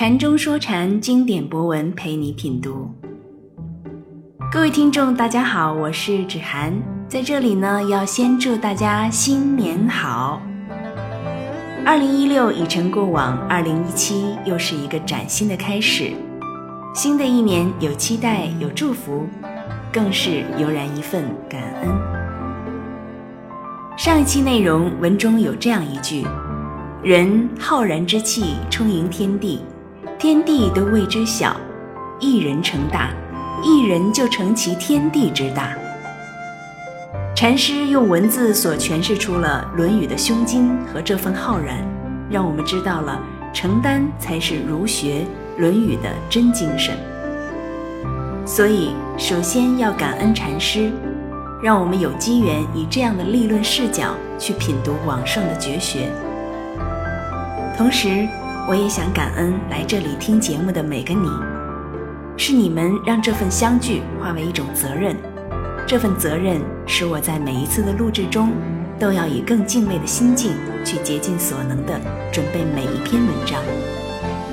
禅中说禅，经典博文陪你品读。各位听众，大家好，我是芷涵，在这里呢，要先祝大家新年好。二零一六已成过往，二零一七又是一个崭新的开始。新的一年有期待，有祝福，更是油然一份感恩。上一期内容文中有这样一句：“人浩然之气充盈天地，天地都为之小，一人成大。”一人就成其天地之大。禅师用文字所诠释出了《论语》的胸襟和这份浩然，让我们知道了承担才是儒学《论语》的真精神。所以，首先要感恩禅师，让我们有机缘以这样的立论视角去品读往圣的绝学。同时，我也想感恩来这里听节目的每个你。是你们让这份相聚化为一种责任，这份责任使我在每一次的录制中，都要以更敬畏的心境去竭尽所能的准备每一篇文章，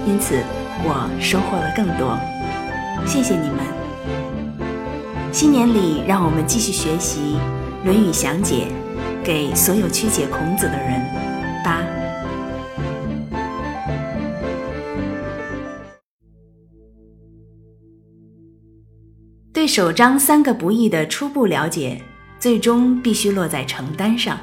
因此我收获了更多。谢谢你们！新年里，让我们继续学习《论语详解》，给所有曲解孔子的人。对首章三个不易的初步了解，最终必须落在承担上。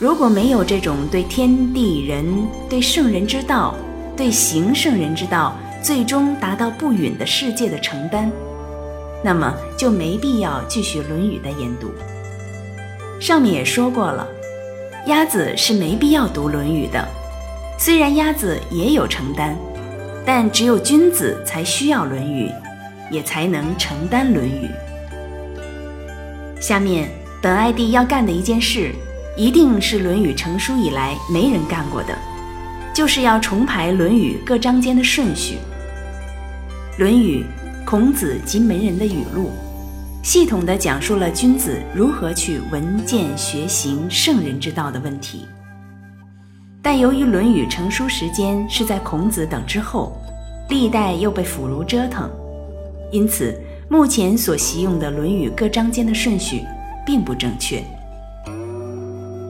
如果没有这种对天地人、对圣人之道、对行圣人之道，最终达到不允的世界的承担，那么就没必要继续《论语》的研读。上面也说过了，鸭子是没必要读《论语》的。虽然鸭子也有承担，但只有君子才需要《论语》。也才能承担《论语》。下面本 ID 要干的一件事，一定是《论语》成书以来没人干过的，就是要重排《论语》各章间的顺序。《论语》，孔子及门人的语录，系统地讲述了君子如何去闻见学行圣人之道的问题。但由于《论语》成书时间是在孔子等之后，历代又被腐儒折腾。因此，目前所习用的《论语》各章间的顺序并不正确。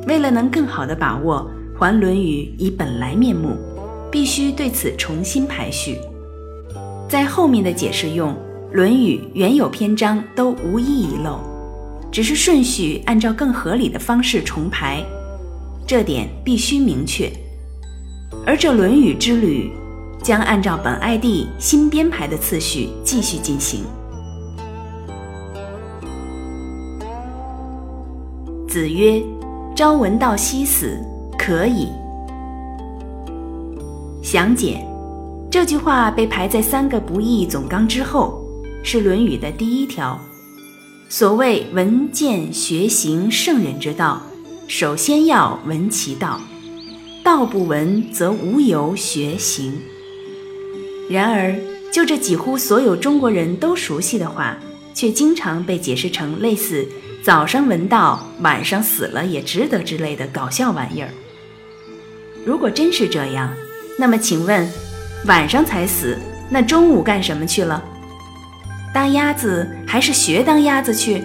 为了能更好地把握还《论语》以本来面目，必须对此重新排序。在后面的解释用《论语》原有篇章都无一遗漏，只是顺序按照更合理的方式重排，这点必须明确。而这《论语》之旅。将按照本 ID 新编排的次序继续进行。子曰：“朝闻道，夕死，可矣。”详解：这句话被排在三个不义总纲之后，是《论语》的第一条。所谓闻见学行圣人之道，首先要闻其道，道不闻则无由学行。然而，就这几乎所有中国人都熟悉的话，却经常被解释成类似“早上闻道，晚上死了也值得”之类的搞笑玩意儿。如果真是这样，那么请问，晚上才死，那中午干什么去了？当鸭子还是学当鸭子去？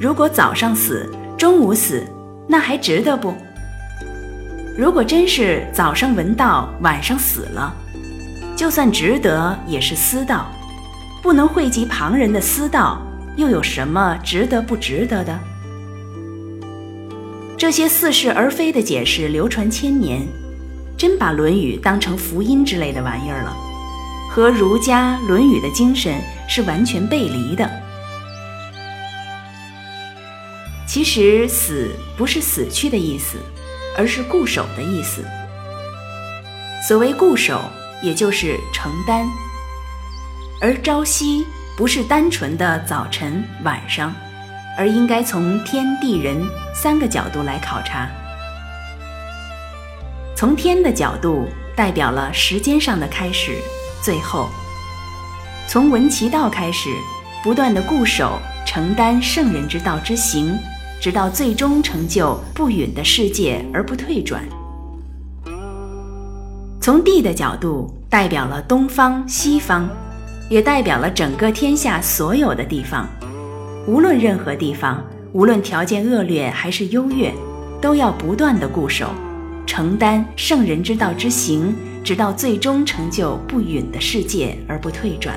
如果早上死，中午死，那还值得不？如果真是早上闻道，晚上死了？就算值得，也是私道，不能惠及旁人的私道，又有什么值得不值得的？这些似是而非的解释流传千年，真把《论语》当成福音之类的玩意儿了，和儒家《论语》的精神是完全背离的。其实“死”不是死去的意思，而是固守的意思。所谓固守。也就是承担，而朝夕不是单纯的早晨、晚上，而应该从天地人三个角度来考察。从天的角度，代表了时间上的开始、最后；从闻其道开始，不断的固守、承担圣人之道之行，直到最终成就不允的世界而不退转。从地的角度，代表了东方、西方，也代表了整个天下所有的地方。无论任何地方，无论条件恶劣还是优越，都要不断的固守，承担圣人之道之行，直到最终成就不允的世界而不退转。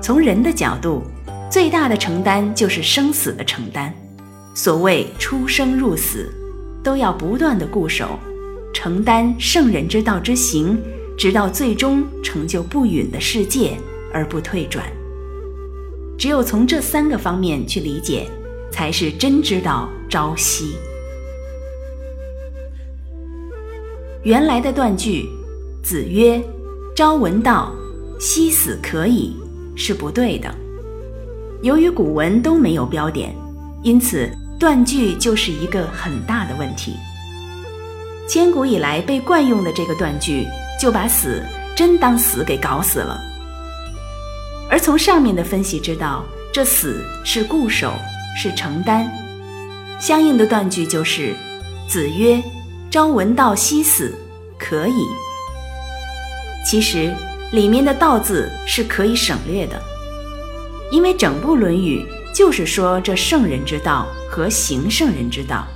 从人的角度，最大的承担就是生死的承担。所谓出生入死，都要不断的固守，承担圣人之道之行，直到最终成就不允的世界而不退转。只有从这三个方面去理解，才是真知道朝夕。原来的断句“子曰：朝闻道，夕死可矣”是不对的。由于古文都没有标点，因此。断句就是一个很大的问题。千古以来被惯用的这个断句，就把死真当死给搞死了。而从上面的分析知道，这死是固守，是承担。相应的断句就是“子曰：朝闻道，夕死可矣。”其实里面的“道”字是可以省略的，因为整部《论语》就是说这圣人之道。和行圣人之道，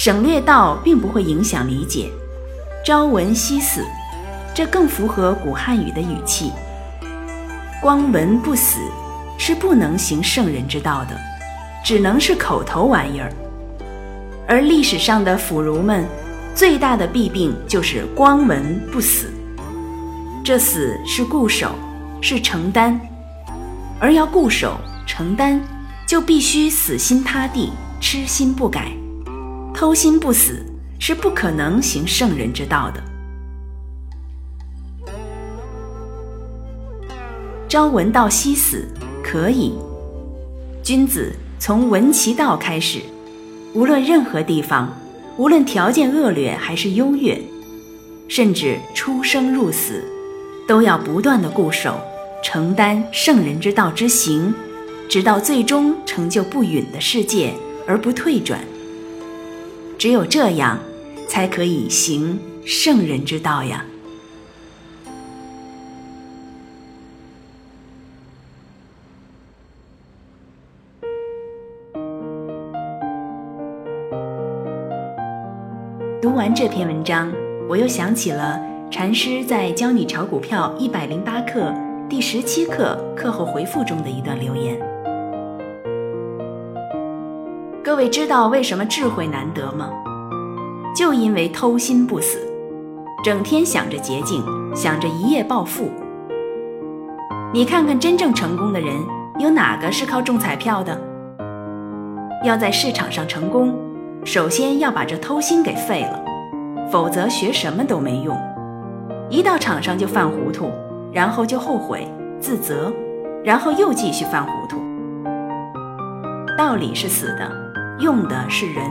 省略道并不会影响理解。朝闻夕死，这更符合古汉语的语气。光闻不死是不能行圣人之道的，只能是口头玩意儿。而历史上的腐儒们最大的弊病就是光闻不死，这死是固守，是承担，而要固守承担。就必须死心塌地、痴心不改、偷心不死，是不可能行圣人之道的。朝闻道，夕死可以。君子从闻其道开始，无论任何地方，无论条件恶劣还是优越，甚至出生入死，都要不断的固守，承担圣人之道之行。直到最终成就不允的世界而不退转，只有这样，才可以行圣人之道呀。读完这篇文章，我又想起了禅师在教你炒股票一百零八课第十七课课后回复中的一段留言。位知道为什么智慧难得吗？就因为偷心不死，整天想着捷径，想着一夜暴富。你看看真正成功的人，有哪个是靠中彩票的？要在市场上成功，首先要把这偷心给废了，否则学什么都没用。一到场上就犯糊涂，然后就后悔自责，然后又继续犯糊涂。道理是死的。用的是人，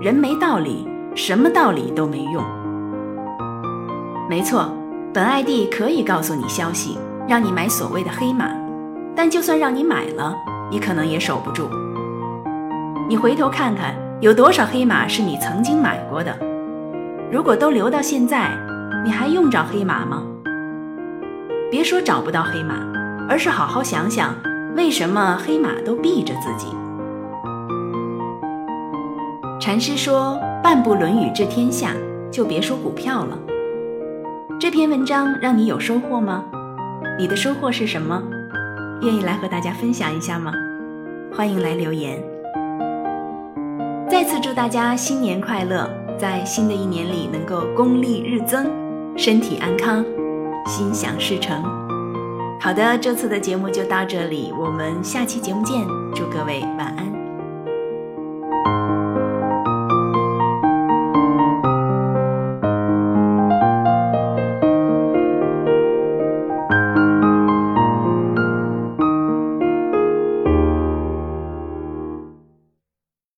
人没道理，什么道理都没用。没错，本 ID 可以告诉你消息，让你买所谓的黑马，但就算让你买了，你可能也守不住。你回头看看，有多少黑马是你曾经买过的？如果都留到现在，你还用着黑马吗？别说找不到黑马，而是好好想想，为什么黑马都避着自己。禅师说：“半部《论语》治天下，就别说股票了。”这篇文章让你有收获吗？你的收获是什么？愿意来和大家分享一下吗？欢迎来留言。再次祝大家新年快乐，在新的一年里能够功力日增，身体安康，心想事成。好的，这次的节目就到这里，我们下期节目见。祝各位晚安。